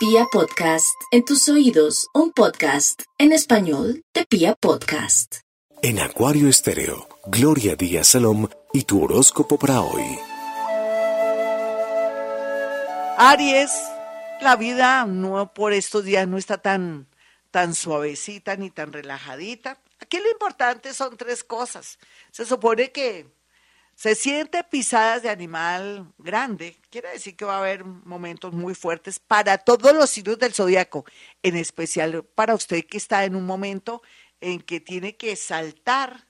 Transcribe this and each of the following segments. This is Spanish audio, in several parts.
Pia Podcast, en tus oídos, un podcast en español de Pia Podcast. En Acuario Estéreo, Gloria Díaz Salom y tu horóscopo para hoy. Aries, la vida no por estos días no está tan, tan suavecita ni tan relajadita. Aquí lo importante son tres cosas. Se supone que se siente pisadas de animal grande, quiere decir que va a haber momentos muy fuertes para todos los signos del zodiaco, en especial para usted que está en un momento en que tiene que saltar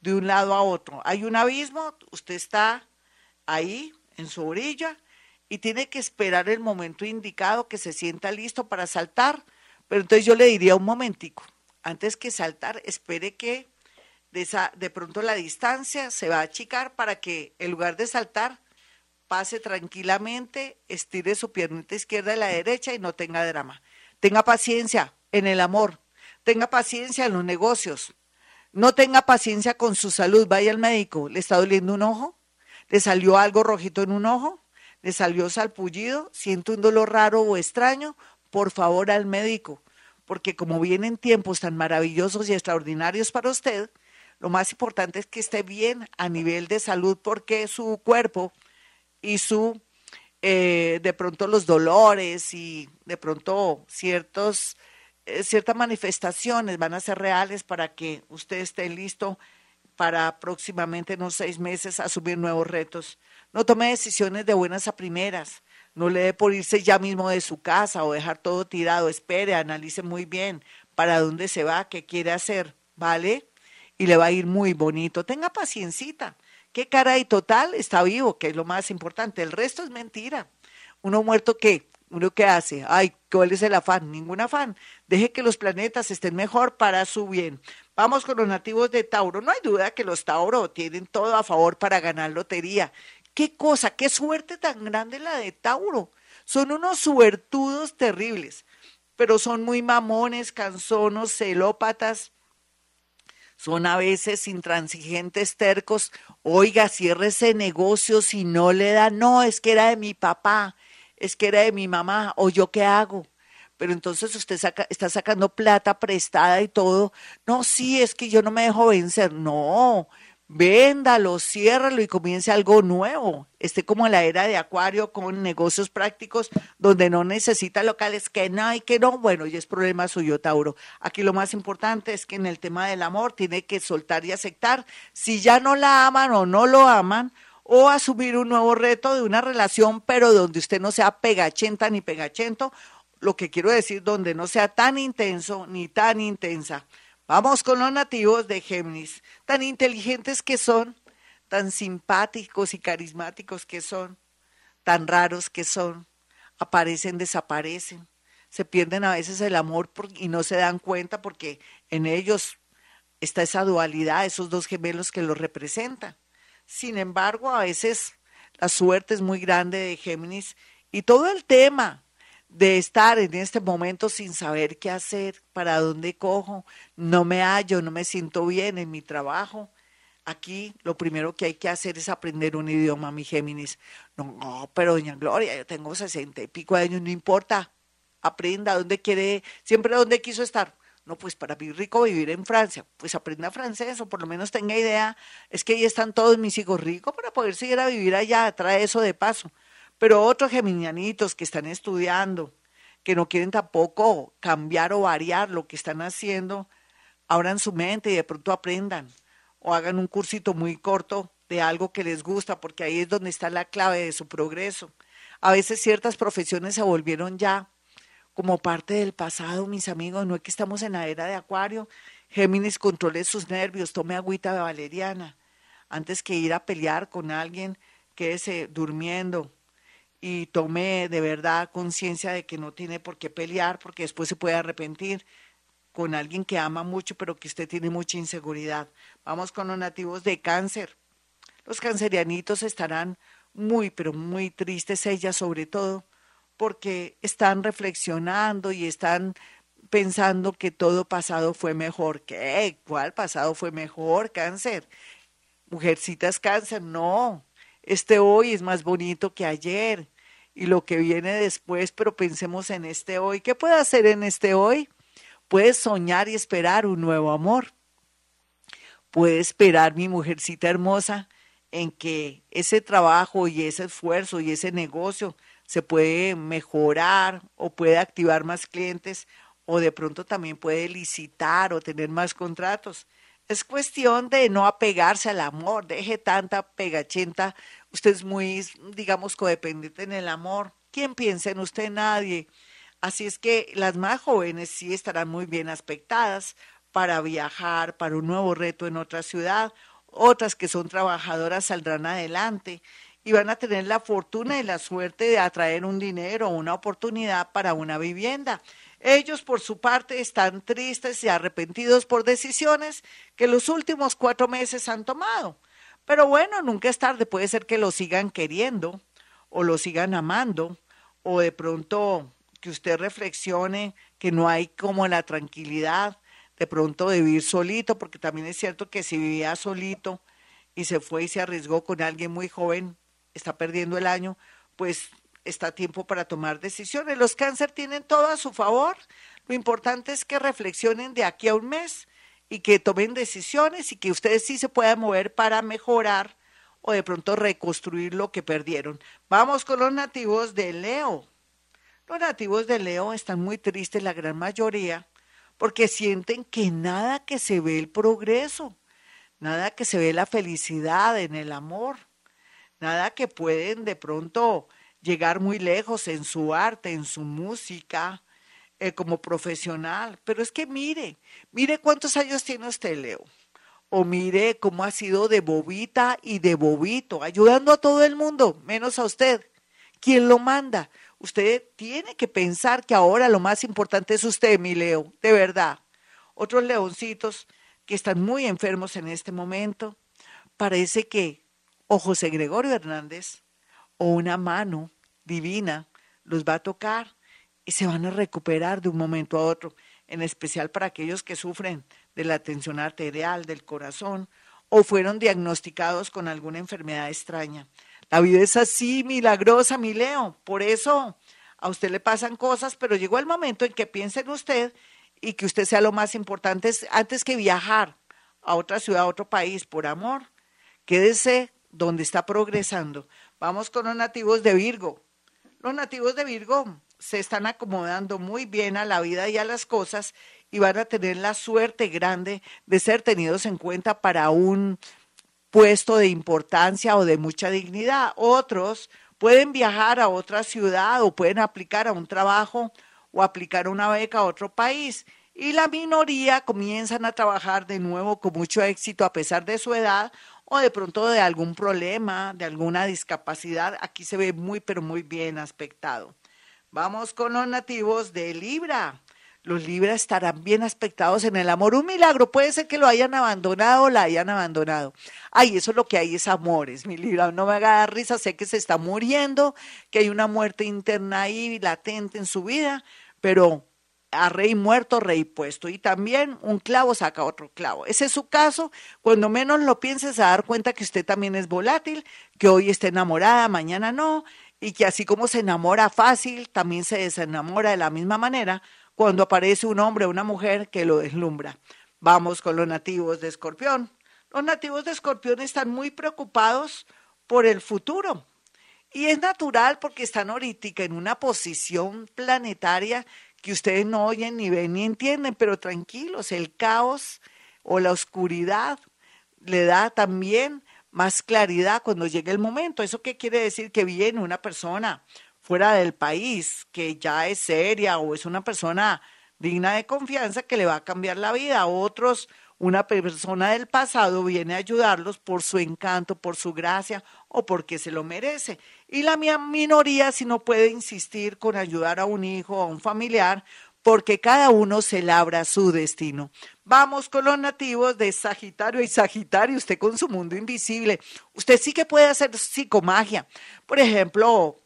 de un lado a otro. Hay un abismo, usted está ahí en su orilla y tiene que esperar el momento indicado que se sienta listo para saltar. Pero entonces yo le diría un momentico, antes que saltar, espere que de, esa, de pronto la distancia se va a achicar para que en lugar de saltar, pase tranquilamente, estire su piernita izquierda y la derecha y no tenga drama. Tenga paciencia en el amor, tenga paciencia en los negocios, no tenga paciencia con su salud, vaya al médico, le está doliendo un ojo, le salió algo rojito en un ojo, le salió salpullido, siente un dolor raro o extraño, por favor al médico, porque como vienen tiempos tan maravillosos y extraordinarios para usted, lo más importante es que esté bien a nivel de salud porque su cuerpo y su, eh, de pronto los dolores y de pronto ciertos, eh, ciertas manifestaciones van a ser reales para que usted esté listo para próximamente en unos seis meses asumir nuevos retos. No tome decisiones de buenas a primeras. No le dé por irse ya mismo de su casa o dejar todo tirado. Espere, analice muy bien para dónde se va, qué quiere hacer, ¿vale? Y le va a ir muy bonito. Tenga paciencita. ¿Qué cara y total está vivo? Que es lo más importante. El resto es mentira. Uno muerto, ¿qué? ¿Uno qué hace? Ay, ¿cuál es el afán? Ningún afán. Deje que los planetas estén mejor para su bien. Vamos con los nativos de Tauro. No hay duda que los Tauro tienen todo a favor para ganar lotería. ¿Qué cosa? ¿Qué suerte tan grande la de Tauro? Son unos suertudos terribles, pero son muy mamones, canzonos, celópatas, son a veces intransigentes, tercos. Oiga, cierre ese negocio si no le da, no, es que era de mi papá, es que era de mi mamá, o yo qué hago. Pero entonces usted está sacando plata prestada y todo. No, sí, es que yo no me dejo vencer. No, véndalo, ciérralo y comience algo nuevo. Esté como en la era de Acuario con negocios prácticos donde no necesita locales que no hay que no. Bueno, y es problema suyo, Tauro. Aquí lo más importante es que en el tema del amor tiene que soltar y aceptar si ya no la aman o no lo aman o asumir un nuevo reto de una relación, pero donde usted no sea pegachenta ni pegachento, lo que quiero decir, donde no sea tan intenso ni tan intensa. Vamos con los nativos de Géminis, tan inteligentes que son, tan simpáticos y carismáticos que son, tan raros que son, aparecen, desaparecen, se pierden a veces el amor y no se dan cuenta porque en ellos está esa dualidad, esos dos gemelos que los representan. Sin embargo, a veces la suerte es muy grande de Géminis y todo el tema de estar en este momento sin saber qué hacer, para dónde cojo, no me hallo, no me siento bien en mi trabajo. Aquí lo primero que hay que hacer es aprender un idioma, mi Géminis. No, pero doña Gloria, yo tengo sesenta y pico de años, no importa. Aprenda dónde quiere, siempre dónde quiso estar. No, pues para vivir rico vivir en Francia. Pues aprenda francés o por lo menos tenga idea. Es que ahí están todos mis hijos ricos para poder seguir a vivir allá. Trae eso de paso. Pero otros geminianitos que están estudiando, que no quieren tampoco cambiar o variar lo que están haciendo, abran su mente y de pronto aprendan o hagan un cursito muy corto de algo que les gusta, porque ahí es donde está la clave de su progreso. A veces ciertas profesiones se volvieron ya como parte del pasado, mis amigos, no es que estamos en la era de Acuario. Géminis controle sus nervios, tome agüita de valeriana. Antes que ir a pelear con alguien, quédese durmiendo, y tome de verdad conciencia de que no tiene por qué pelear porque después se puede arrepentir con alguien que ama mucho pero que usted tiene mucha inseguridad. Vamos con los nativos de cáncer. Los cancerianitos estarán muy pero muy tristes, ellas sobre todo, porque están reflexionando y están pensando que todo pasado fue mejor. ¿Qué? ¿Cuál pasado fue mejor? Cáncer. Mujercitas cáncer, no. Este hoy es más bonito que ayer y lo que viene después, pero pensemos en este hoy. ¿Qué puede hacer en este hoy? Puedes soñar y esperar un nuevo amor. Puede esperar mi mujercita hermosa en que ese trabajo y ese esfuerzo y ese negocio se puede mejorar o puede activar más clientes o de pronto también puede licitar o tener más contratos. Es cuestión de no apegarse al amor, deje tanta pegachenta. Usted es muy, digamos, codependiente en el amor. ¿Quién piensa en usted? Nadie. Así es que las más jóvenes sí estarán muy bien aspectadas para viajar, para un nuevo reto en otra ciudad. Otras que son trabajadoras saldrán adelante y van a tener la fortuna y la suerte de atraer un dinero una oportunidad para una vivienda. Ellos, por su parte, están tristes y arrepentidos por decisiones que los últimos cuatro meses han tomado. Pero bueno, nunca es tarde, puede ser que lo sigan queriendo o lo sigan amando o de pronto que usted reflexione que no hay como la tranquilidad de pronto de vivir solito, porque también es cierto que si vivía solito y se fue y se arriesgó con alguien muy joven, está perdiendo el año, pues está tiempo para tomar decisiones. Los cáncer tienen todo a su favor. Lo importante es que reflexionen de aquí a un mes y que tomen decisiones y que ustedes sí se puedan mover para mejorar o de pronto reconstruir lo que perdieron. Vamos con los nativos de Leo. Los nativos de Leo están muy tristes, la gran mayoría, porque sienten que nada que se ve el progreso, nada que se ve la felicidad en el amor, nada que pueden de pronto llegar muy lejos en su arte, en su música, eh, como profesional. Pero es que mire, mire cuántos años tiene usted, Leo. O mire cómo ha sido de bobita y de bobito, ayudando a todo el mundo, menos a usted. ¿Quién lo manda? Usted tiene que pensar que ahora lo más importante es usted, mi Leo, de verdad. Otros leoncitos que están muy enfermos en este momento, parece que o José Gregorio Hernández o una mano divina los va a tocar y se van a recuperar de un momento a otro, en especial para aquellos que sufren de la tensión arterial del corazón o fueron diagnosticados con alguna enfermedad extraña. La vida es así, milagrosa, mi Leo. Por eso a usted le pasan cosas, pero llegó el momento en que piense en usted y que usted sea lo más importante antes que viajar a otra ciudad, a otro país por amor. Quédese donde está progresando. Vamos con los nativos de Virgo. Los nativos de Virgo se están acomodando muy bien a la vida y a las cosas y van a tener la suerte grande de ser tenidos en cuenta para un puesto de importancia o de mucha dignidad. Otros pueden viajar a otra ciudad o pueden aplicar a un trabajo o aplicar una beca a otro país. Y la minoría comienzan a trabajar de nuevo con mucho éxito a pesar de su edad o de pronto de algún problema, de alguna discapacidad, aquí se ve muy, pero muy bien aspectado. Vamos con los nativos de Libra. Los Libra estarán bien aspectados en el amor. Un milagro, puede ser que lo hayan abandonado o la hayan abandonado. Ay, eso es lo que hay es amores, mi Libra. No me haga dar risa, sé que se está muriendo, que hay una muerte interna ahí latente en su vida, pero a rey muerto, rey puesto. Y también un clavo saca otro clavo. Ese es su caso. Cuando menos lo pienses, a dar cuenta que usted también es volátil, que hoy está enamorada, mañana no, y que así como se enamora fácil, también se desenamora de la misma manera cuando aparece un hombre o una mujer que lo deslumbra. Vamos con los nativos de Escorpión. Los nativos de Escorpión están muy preocupados por el futuro. Y es natural porque están ahorita en una posición planetaria que ustedes no oyen, ni ven, ni entienden, pero tranquilos, el caos o la oscuridad le da también más claridad cuando llegue el momento. ¿Eso qué quiere decir? Que viene una persona fuera del país que ya es seria o es una persona digna de confianza que le va a cambiar la vida. A otros, una persona del pasado viene a ayudarlos por su encanto, por su gracia o porque se lo merece. Y la minoría si no puede insistir con ayudar a un hijo o a un familiar porque cada uno se labra su destino. Vamos con los nativos de Sagitario y Sagitario, usted con su mundo invisible. Usted sí que puede hacer psicomagia. Por ejemplo,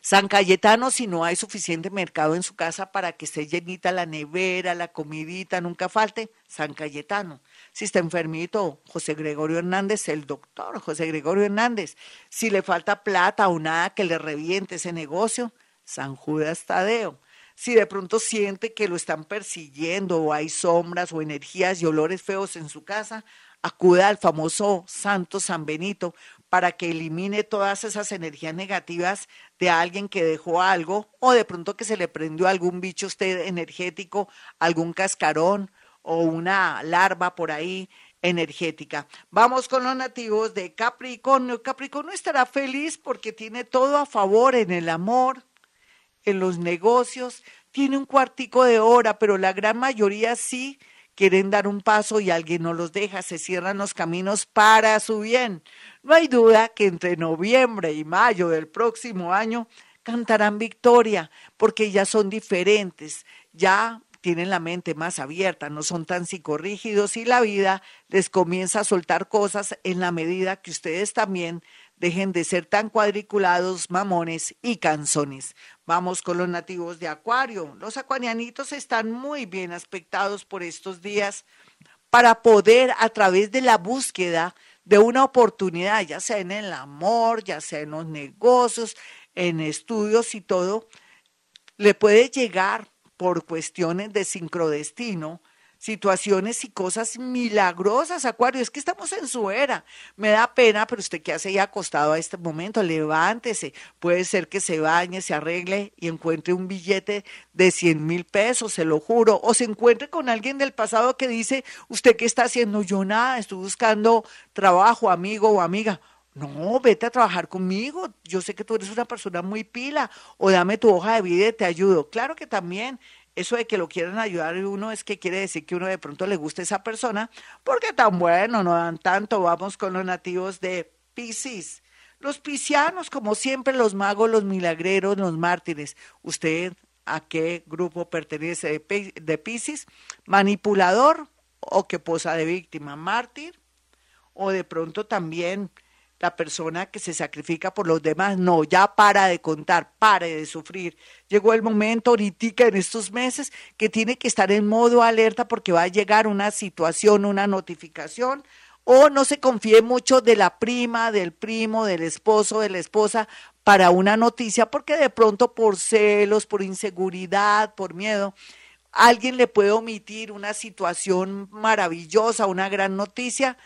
San Cayetano, si no hay suficiente mercado en su casa para que esté llenita la nevera, la comidita, nunca falte, San Cayetano. Si está enfermito, José Gregorio Hernández, el doctor José Gregorio Hernández. Si le falta plata o nada que le reviente ese negocio, San Judas Tadeo. Si de pronto siente que lo están persiguiendo o hay sombras o energías y olores feos en su casa, acuda al famoso Santo San Benito para que elimine todas esas energías negativas de alguien que dejó algo o de pronto que se le prendió algún bicho usted energético, algún cascarón o una larva por ahí energética. Vamos con los nativos de Capricornio. Capricornio estará feliz porque tiene todo a favor en el amor, en los negocios, tiene un cuartico de hora, pero la gran mayoría sí quieren dar un paso y alguien no los deja, se cierran los caminos para su bien. No hay duda que entre noviembre y mayo del próximo año cantarán victoria, porque ya son diferentes, ya tienen la mente más abierta, no son tan psicorrígidos y la vida les comienza a soltar cosas en la medida que ustedes también dejen de ser tan cuadriculados, mamones y canzones. Vamos con los nativos de Acuario. Los acuarianitos están muy bien aspectados por estos días para poder a través de la búsqueda de una oportunidad, ya sea en el amor, ya sea en los negocios, en estudios y todo, le puede llegar por cuestiones de sincrodestino, situaciones y cosas milagrosas, Acuario. Es que estamos en su era. Me da pena, pero usted que hace ya acostado a este momento, levántese. Puede ser que se bañe, se arregle y encuentre un billete de 100 mil pesos, se lo juro. O se encuentre con alguien del pasado que dice, ¿usted qué está haciendo? Yo nada, estoy buscando trabajo, amigo o amiga. No, vete a trabajar conmigo. Yo sé que tú eres una persona muy pila. O dame tu hoja de vida y te ayudo. Claro que también eso de que lo quieran ayudar uno es que quiere decir que uno de pronto le gusta esa persona, porque tan bueno, no dan tanto. Vamos con los nativos de Pisces. Los piscianos, como siempre, los magos, los milagreros, los mártires. ¿Usted a qué grupo pertenece de Pisces? ¿Manipulador o que posa de víctima? ¿Mártir? O de pronto también la persona que se sacrifica por los demás. No, ya para de contar, pare de sufrir. Llegó el momento ahorita en estos meses que tiene que estar en modo alerta porque va a llegar una situación, una notificación. O no se confíe mucho de la prima, del primo, del esposo, de la esposa para una noticia, porque de pronto por celos, por inseguridad, por miedo, alguien le puede omitir una situación maravillosa, una gran noticia,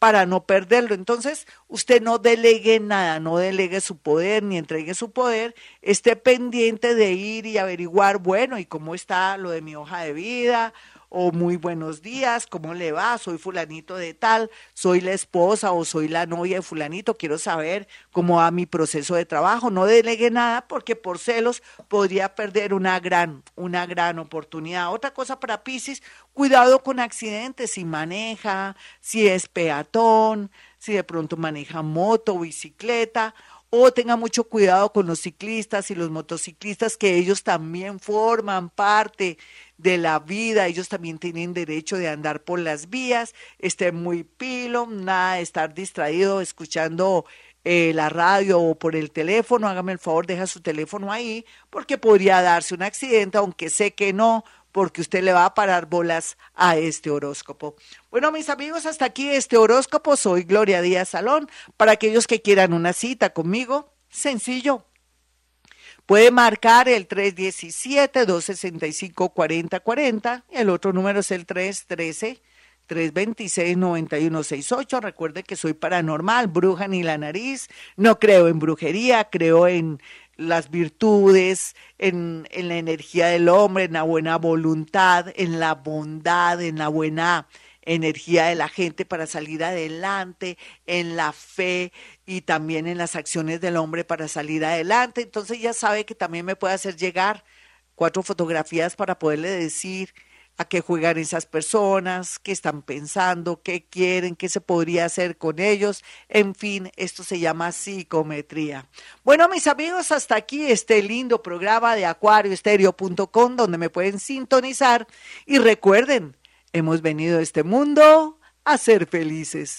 para no perderlo. Entonces, usted no delegue nada, no delegue su poder ni entregue su poder, esté pendiente de ir y averiguar, bueno, ¿y cómo está lo de mi hoja de vida? O muy buenos días, ¿cómo le va? Soy fulanito de tal, soy la esposa o soy la novia de fulanito, quiero saber cómo va mi proceso de trabajo. No delegue nada porque por celos podría perder una gran, una gran oportunidad. Otra cosa para Pisces, cuidado con accidentes, si maneja, si es peatón, si de pronto maneja moto bicicleta o tenga mucho cuidado con los ciclistas y los motociclistas, que ellos también forman parte de la vida, ellos también tienen derecho de andar por las vías, esté muy pilo, nada estar distraído escuchando eh, la radio o por el teléfono, hágame el favor, deja su teléfono ahí, porque podría darse un accidente, aunque sé que no, porque usted le va a parar bolas a este horóscopo. Bueno, mis amigos, hasta aquí este horóscopo. Soy Gloria Díaz Salón. Para aquellos que quieran una cita conmigo, sencillo. Puede marcar el 317-265-4040 y el otro número es el 313. 326-9168. Recuerde que soy paranormal, bruja ni la nariz. No creo en brujería, creo en las virtudes, en, en, la energía del hombre, en la buena voluntad, en la bondad, en la buena energía de la gente para salir adelante, en la fe y también en las acciones del hombre para salir adelante. Entonces ya sabe que también me puede hacer llegar cuatro fotografías para poderle decir a qué juegan esas personas, qué están pensando, qué quieren, qué se podría hacer con ellos. En fin, esto se llama psicometría. Bueno, mis amigos, hasta aquí este lindo programa de acuarioestereo.com donde me pueden sintonizar y recuerden, hemos venido a este mundo a ser felices.